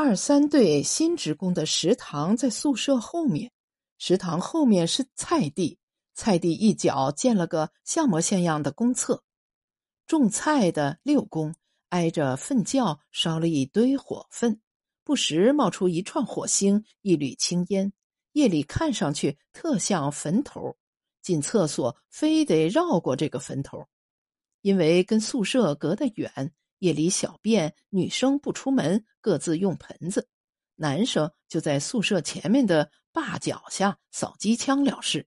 二三队新职工的食堂在宿舍后面，食堂后面是菜地，菜地一角建了个像模像样的公厕。种菜的六工挨着粪窖烧了一堆火粪，不时冒出一串火星，一缕青烟，夜里看上去特像坟头。进厕所非得绕过这个坟头，因为跟宿舍隔得远。夜里小便，女生不出门，各自用盆子；男生就在宿舍前面的坝脚下扫机枪了事。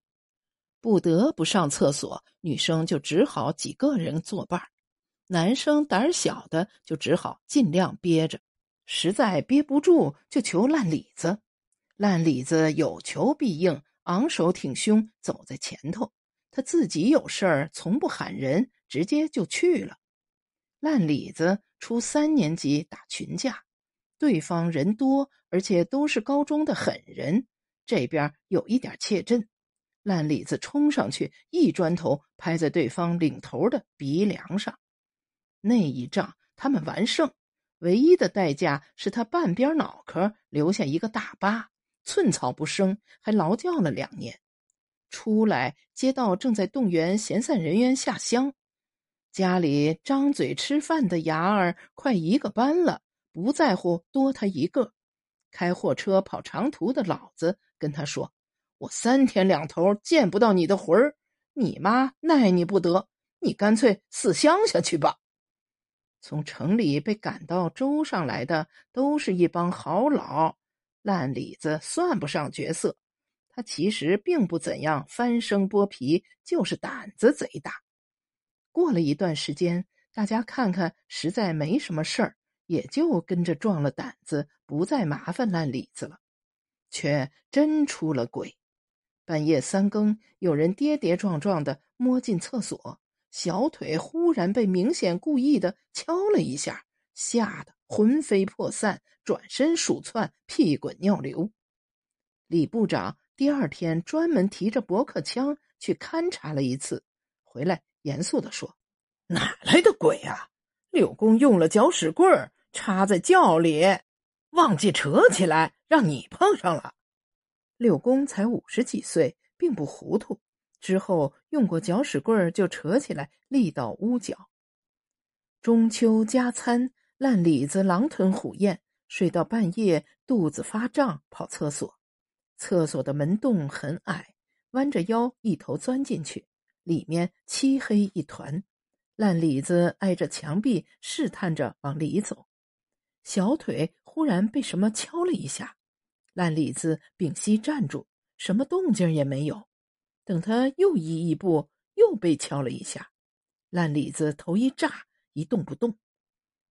不得不上厕所，女生就只好几个人作伴男生胆小的就只好尽量憋着，实在憋不住就求烂李子。烂李子有求必应，昂首挺胸走在前头。他自己有事儿，从不喊人，直接就去了。烂李子初三年级打群架，对方人多，而且都是高中的狠人，这边有一点怯阵。烂李子冲上去，一砖头拍在对方领头的鼻梁上。那一仗他们完胜，唯一的代价是他半边脑壳留下一个大疤，寸草不生，还劳教了两年。出来，街道正在动员闲散人员下乡。家里张嘴吃饭的牙儿快一个班了，不在乎多他一个。开货车跑长途的老子跟他说：“我三天两头见不到你的魂儿，你妈奈你不得，你干脆死乡下去吧。”从城里被赶到州上来的都是一帮好老，烂李子算不上角色，他其实并不怎样翻生剥皮，就是胆子贼大。过了一段时间，大家看看实在没什么事儿，也就跟着壮了胆子，不再麻烦烂李子了。却真出了鬼！半夜三更，有人跌跌撞撞的摸进厕所，小腿忽然被明显故意的敲了一下，吓得魂飞魄散，转身鼠窜，屁滚尿流。李部长第二天专门提着驳壳枪去勘察了一次，回来。严肃地说：“哪来的鬼啊？柳公用了搅屎棍儿插在窖里，忘记扯起来，让你碰上了。柳公才五十几岁，并不糊涂。之后用过搅屎棍儿就扯起来，立到屋角。中秋加餐，烂李子狼吞虎咽，睡到半夜，肚子发胀，跑厕所。厕所的门洞很矮，弯着腰一头钻进去。”里面漆黑一团，烂李子挨着墙壁试探着往里走，小腿忽然被什么敲了一下，烂李子屏息站住，什么动静也没有。等他又移一步，又被敲了一下，烂李子头一炸，一动不动。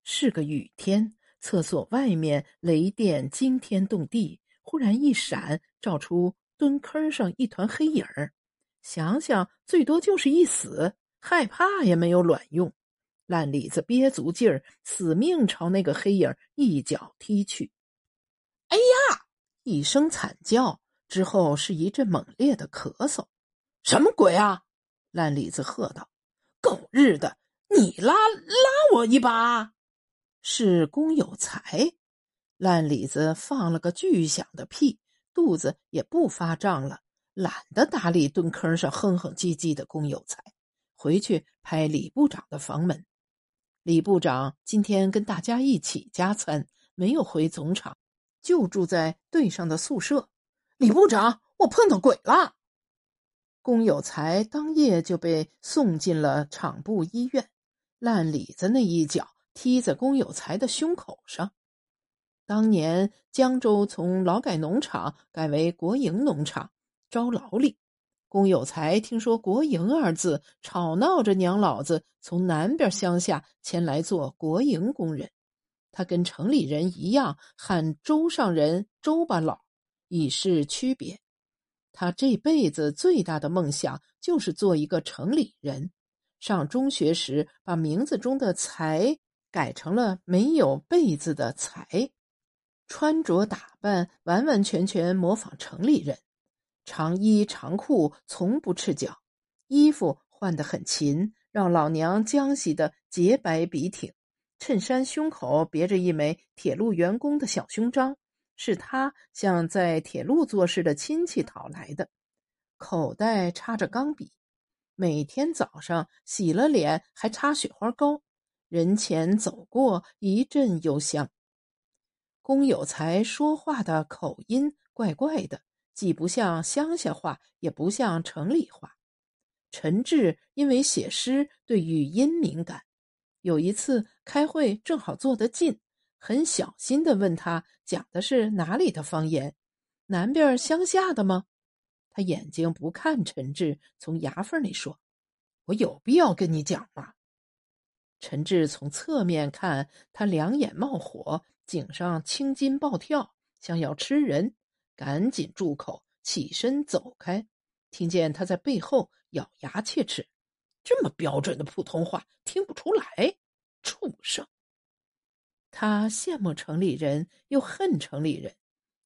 是个雨天，厕所外面雷电惊天动地，忽然一闪，照出蹲坑上一团黑影儿。想想，最多就是一死，害怕也没有卵用。烂李子憋足劲儿，死命朝那个黑影一脚踢去。哎呀！一声惨叫之后，是一阵猛烈的咳嗽。什么鬼啊！烂李子喝道：“狗日的，你拉拉我一把！”是龚有才。烂李子放了个巨响的屁，肚子也不发胀了。懒得搭理蹲坑上哼哼唧唧的龚有才，回去拍李部长的房门。李部长今天跟大家一起加餐，没有回总厂，就住在队上的宿舍。李部长，我碰到鬼了！龚有才当夜就被送进了厂部医院。烂李子那一脚踢在龚有才的胸口上。当年江州从劳改农场改为国营农场。招劳力，龚有才听说“国营”二字，吵闹着娘老子从南边乡下前来做国营工人。他跟城里人一样喊周上人“周巴老”，以示区别。他这辈子最大的梦想就是做一个城里人。上中学时，把名字中的“才”改成了没有“辈”字的“才”，穿着打扮完完全全模仿城里人。长衣长裤，从不赤脚，衣服换得很勤，让老娘浆洗的洁白笔挺。衬衫胸口别着一枚铁路员工的小胸章，是他向在铁路做事的亲戚讨来的。口袋插着钢笔，每天早上洗了脸还擦雪花膏，人前走过一阵幽香。龚有才说话的口音怪怪的，既不像乡下话，也不像城里话。陈志因为写诗对语音敏感，有一次开会正好坐得近，很小心的问他讲的是哪里的方言，南边乡下的吗？他眼睛不看陈志，从牙缝里说：“我有必要跟你讲吗？”陈志从侧面看，他两眼冒火，颈上青筋暴跳，像要吃人，赶紧住口，起身走开。听见他在背后咬牙切齿：“这么标准的普通话听不出来，畜生！”他羡慕城里人，又恨城里人，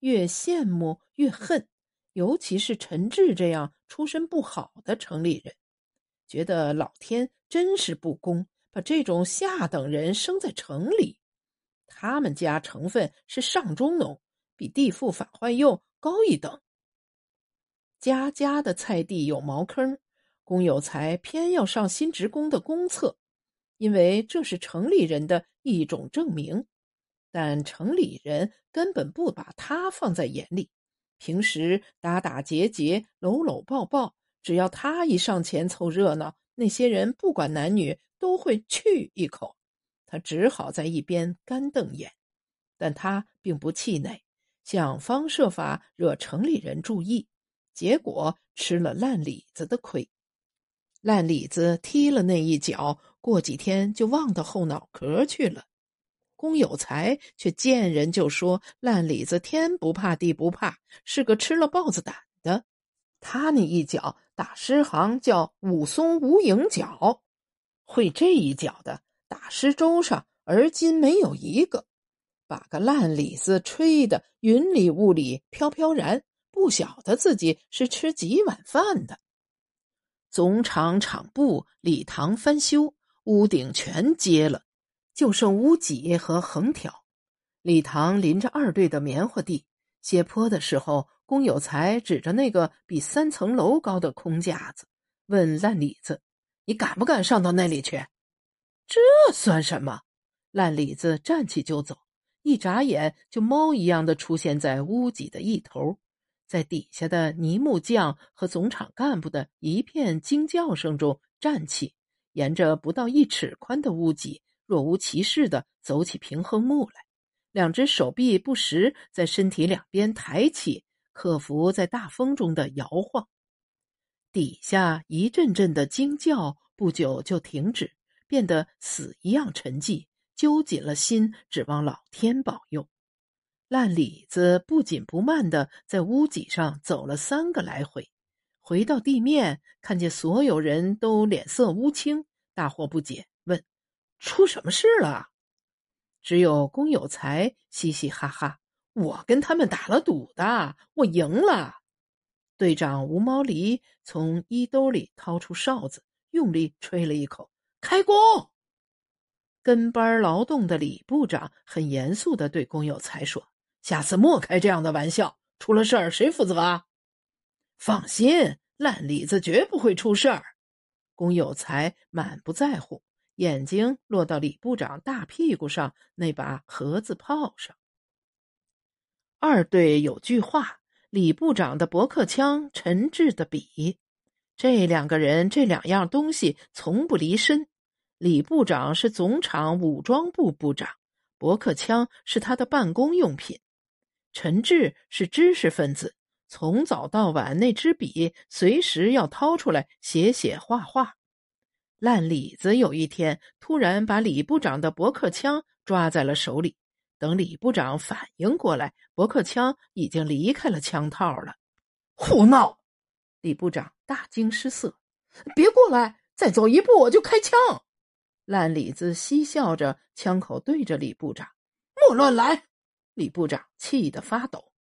越羡慕越恨，尤其是陈志这样出身不好的城里人，觉得老天真是不公，把这种下等人生在城里。他们家成分是上中农，比地富反坏右高一等。家家的菜地有茅坑，龚有才偏要上新职工的公厕，因为这是城里人的一种证明。但城里人根本不把他放在眼里，平时打打结结、搂搂抱抱，只要他一上前凑热闹，那些人不管男女都会去一口。他只好在一边干瞪眼，但他并不气馁，想方设法惹城里人注意。结果吃了烂李子的亏，烂李子踢了那一脚，过几天就忘到后脑壳去了。龚有才却见人就说烂李子天不怕地不怕，是个吃了豹子胆的。他那一脚打诗行叫武松无影脚，会这一脚的打诗州上而今没有一个，把个烂李子吹得云里雾里飘飘然。不晓得自己是吃几碗饭的。总厂厂部礼堂翻修，屋顶全揭了，就剩屋脊和横条。礼堂临着二队的棉花地，斜坡的时候，龚有才指着那个比三层楼高的空架子，问烂李子：“你敢不敢上到那里去？”这算什么？烂李子站起就走，一眨眼就猫一样的出现在屋脊的一头。在底下的泥木匠和总厂干部的一片惊叫声中站起，沿着不到一尺宽的屋脊，若无其事的走起平衡木来，两只手臂不时在身体两边抬起，克服在大风中的摇晃。底下一阵阵的惊叫，不久就停止，变得死一样沉寂，揪紧了心，指望老天保佑。烂李子不紧不慢的在屋脊上走了三个来回，回到地面，看见所有人都脸色乌青，大惑不解，问：“出什么事了？”只有龚有才嘻嘻哈哈：“我跟他们打了赌的，我赢了。”队长吴毛离从衣兜里掏出哨子，用力吹了一口，开工。跟班劳动的李部长很严肃的对龚有才说。下次莫开这样的玩笑，出了事儿谁负责啊？放心，烂李子绝不会出事儿。龚有才满不在乎，眼睛落到李部长大屁股上那把盒子炮上。二队有句话：李部长的驳壳枪，陈志的笔，这两个人这两样东西从不离身。李部长是总厂武装部部长，驳壳枪是他的办公用品。陈志是知识分子，从早到晚那支笔随时要掏出来写写画画。烂李子有一天突然把李部长的驳壳枪抓在了手里，等李部长反应过来，驳壳枪已经离开了枪套了。胡闹！李部长大惊失色，别过来，再走一步我就开枪！烂李子嬉笑着，枪口对着李部长，莫乱来！李部长气得发抖，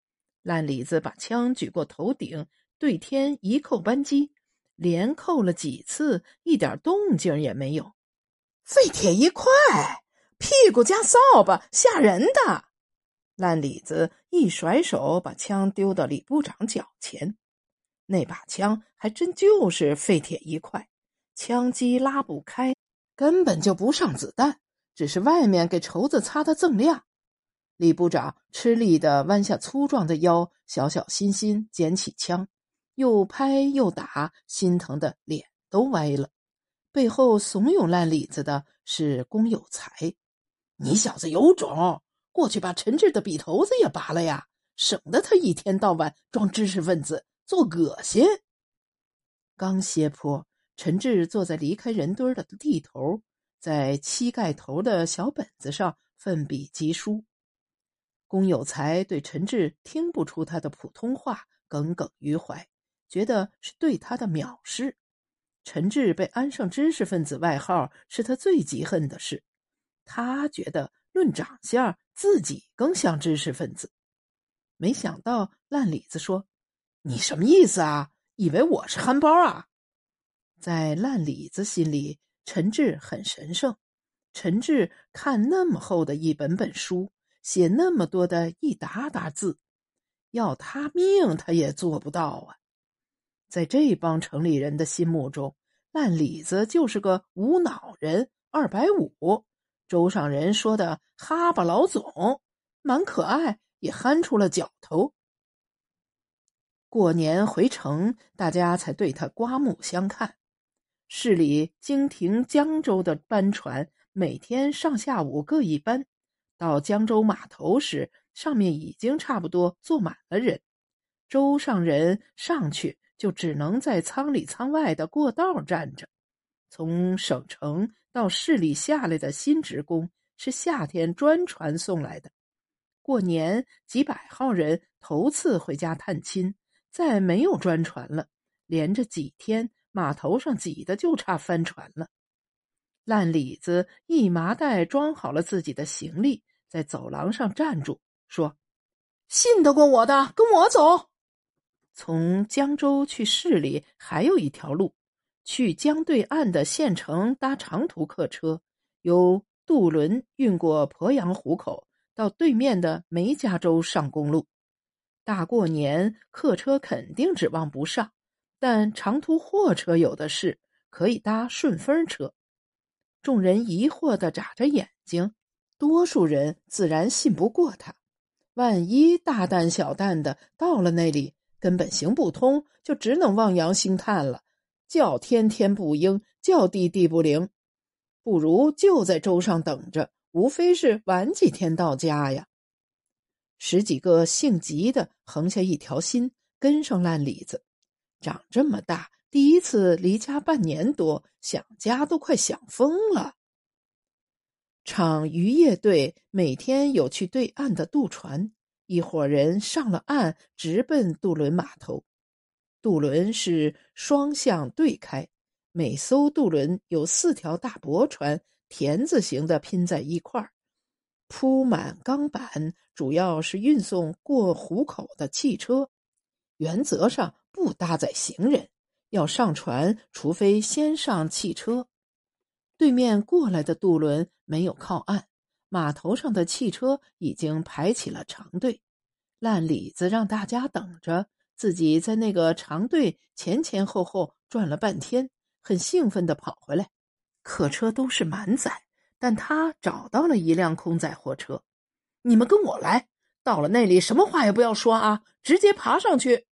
烂李子把枪举过头顶，对天一扣扳机，连扣了几次，一点动静也没有。废铁一块，屁股加扫把，吓人的！烂李子一甩手，把枪丢到李部长脚前。那把枪还真就是废铁一块，枪机拉不开，根本就不上子弹，只是外面给绸子擦的锃亮。李部长吃力的弯下粗壮的腰，小小心心捡起枪，又拍又打，心疼的脸都歪了。背后怂恿烂李子的是龚有才：“你小子有种，过去把陈志的笔头子也拔了呀，省得他一天到晚装知识分子，做恶心。”刚歇坡，陈志坐在离开人堆的地头，在膝盖头的小本子上奋笔疾书。龚有才对陈志听不出他的普通话耿耿于怀，觉得是对他的藐视。陈志被安上知识分子外号是他最记恨的事，他觉得论长相自己更像知识分子。没想到烂李子说：“你什么意思啊？以为我是憨包啊？”在烂李子心里，陈志很神圣。陈志看那么厚的一本本书。写那么多的一沓沓字，要他命他也做不到啊！在这帮城里人的心目中，烂李子就是个无脑人，二百五。周上人说的“哈巴老总”，蛮可爱，也憨出了脚头。过年回城，大家才对他刮目相看。市里经停江州的班船，每天上下午各一班。到江州码头时，上面已经差不多坐满了人。舟上人上去就只能在舱里舱外的过道站着。从省城到市里下来的新职工是夏天专船送来的。过年几百号人头次回家探亲，再没有专船了。连着几天，码头上挤的就差翻船了。烂李子一麻袋装好了自己的行李。在走廊上站住，说：“信得过我的，跟我走。从江州去市里还有一条路，去江对岸的县城搭长途客车，由渡轮运过鄱阳湖口，到对面的梅家洲上公路。大过年，客车肯定指望不上，但长途货车有的是，可以搭顺风车。”众人疑惑的眨着眼睛。多数人自然信不过他，万一大蛋小蛋的到了那里根本行不通，就只能望洋兴叹了，叫天天不应，叫地地不灵，不如就在舟上等着，无非是晚几天到家呀。十几个姓吉的横下一条心，跟上烂李子，长这么大第一次离家半年多，想家都快想疯了。场渔业队每天有去对岸的渡船，一伙人上了岸，直奔渡轮码头。渡轮是双向对开，每艘渡轮有四条大驳船，田字形的拼在一块儿，铺满钢板，主要是运送过湖口的汽车。原则上不搭载行人，要上船，除非先上汽车。对面过来的渡轮没有靠岸，码头上的汽车已经排起了长队。烂李子让大家等着，自己在那个长队前前后后转了半天，很兴奋的跑回来。客车都是满载，但他找到了一辆空载货车。你们跟我来，到了那里什么话也不要说啊，直接爬上去。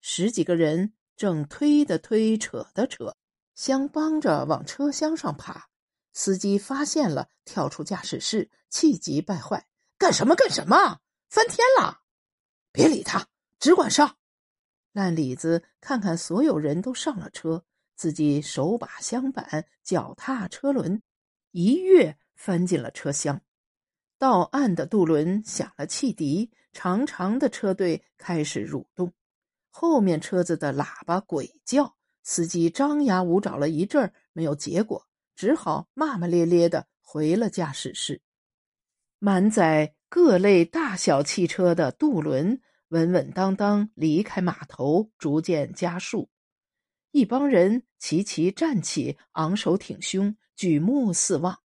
十几个人正推的推，扯的扯。相帮着往车厢上爬，司机发现了，跳出驾驶室，气急败坏：“干什么？干什么？翻天了！别理他，只管上。”烂李子看看所有人都上了车，自己手把箱板，脚踏车轮，一跃翻进了车厢。到岸的渡轮响了汽笛，长长的车队开始蠕动，后面车子的喇叭鬼叫。司机张牙舞爪了一阵儿，没有结果，只好骂骂咧咧的回了驾驶室。满载各类大小汽车的渡轮稳稳当当离开码头，逐渐加速。一帮人齐齐站起，昂首挺胸，举目四望。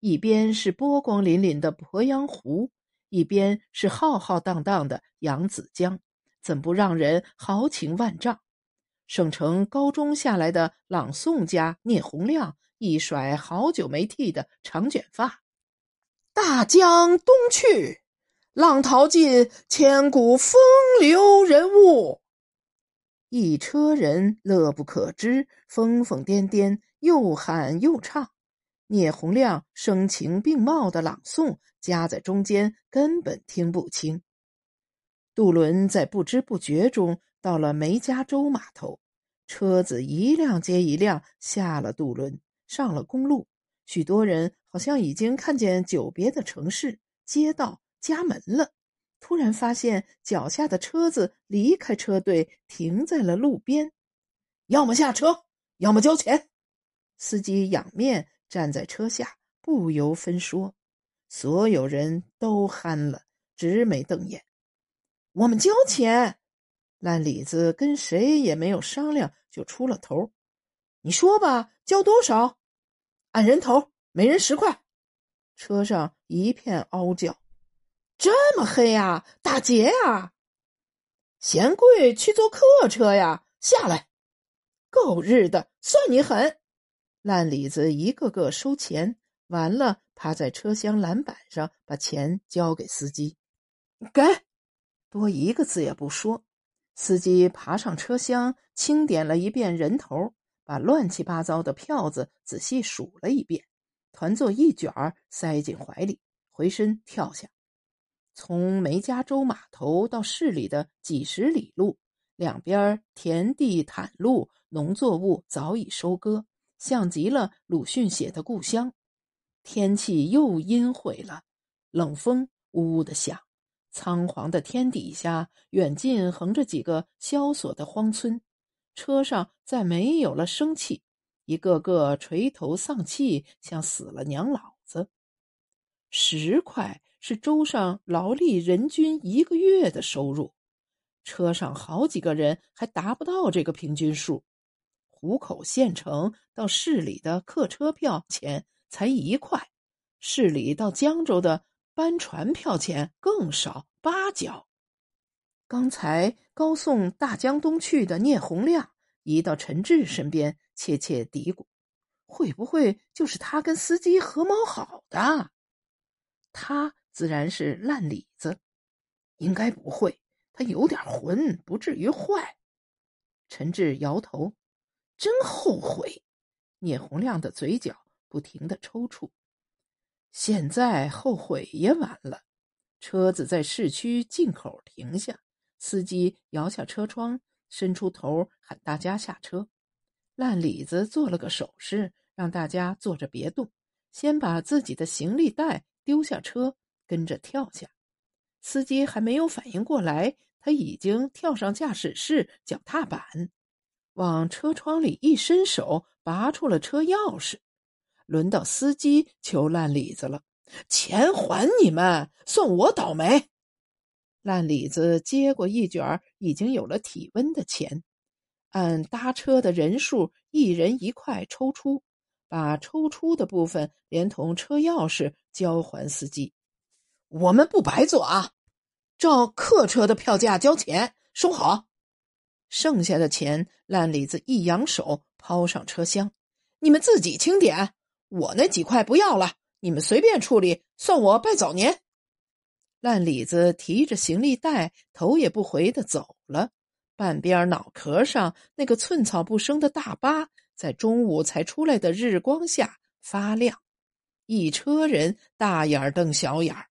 一边是波光粼粼的鄱阳湖，一边是浩浩荡荡的扬子江，怎不让人豪情万丈？省城高中下来的朗诵家聂洪亮一甩好久没剃的长卷发，大江东去，浪淘尽，千古风流人物。一车人乐不可支，疯疯癫癫，又喊又唱。聂洪亮声情并茂的朗诵夹在中间，根本听不清。渡轮在不知不觉中到了梅家洲码头，车子一辆接一辆下了渡轮，上了公路。许多人好像已经看见久别的城市、街道、家门了。突然发现脚下的车子离开车队，停在了路边，要么下车，要么交钱。司机仰面站在车下，不由分说。所有人都憨了，直眉瞪眼。我们交钱。烂李子跟谁也没有商量，就出了头。你说吧，交多少？按人头，每人十块。车上一片嗷叫。这么黑呀，打劫呀！嫌贵去坐客车呀！下来，够日的，算你狠！烂李子一个个收钱，完了趴在车厢栏板上，把钱交给司机。给，多一个字也不说。司机爬上车厢，清点了一遍人头，把乱七八糟的票子仔细数了一遍，团作一卷儿塞进怀里，回身跳下。从梅家洲码头到市里的几十里路，两边田地坦路，农作物早已收割，像极了鲁迅写的故乡。天气又阴晦了，冷风呜呜的响。苍黄的天底下，远近横着几个萧索的荒村，车上再没有了生气，一个个垂头丧气，像死了娘老子。十块。是州上劳力人均一个月的收入，车上好几个人还达不到这个平均数。湖口县城到市里的客车票钱才一块，市里到江州的班船票钱更少八角。刚才高送大江东去的聂洪亮移到陈志身边，窃窃嘀咕：“会不会就是他跟司机合谋好的？”他。自然是烂李子，应该不会。他有点混，不至于坏。陈志摇头，真后悔。聂洪亮的嘴角不停的抽搐。现在后悔也晚了。车子在市区进口停下，司机摇下车窗，伸出头喊大家下车。烂李子做了个手势，让大家坐着别动，先把自己的行李袋丢下车。跟着跳下，司机还没有反应过来，他已经跳上驾驶室脚踏板，往车窗里一伸手，拔出了车钥匙。轮到司机求烂李子了：“钱还你们，算我倒霉。”烂李子接过一卷已经有了体温的钱，按搭车的人数，一人一块抽出，把抽出的部分连同车钥匙交还司机。我们不白坐啊，照客车的票价交钱，收好。剩下的钱，烂李子一扬手抛上车厢，你们自己清点，我那几块不要了，你们随便处理，算我拜早年。烂李子提着行李袋，头也不回的走了。半边脑壳上那个寸草不生的大疤，在中午才出来的日光下发亮。一车人大眼瞪小眼儿。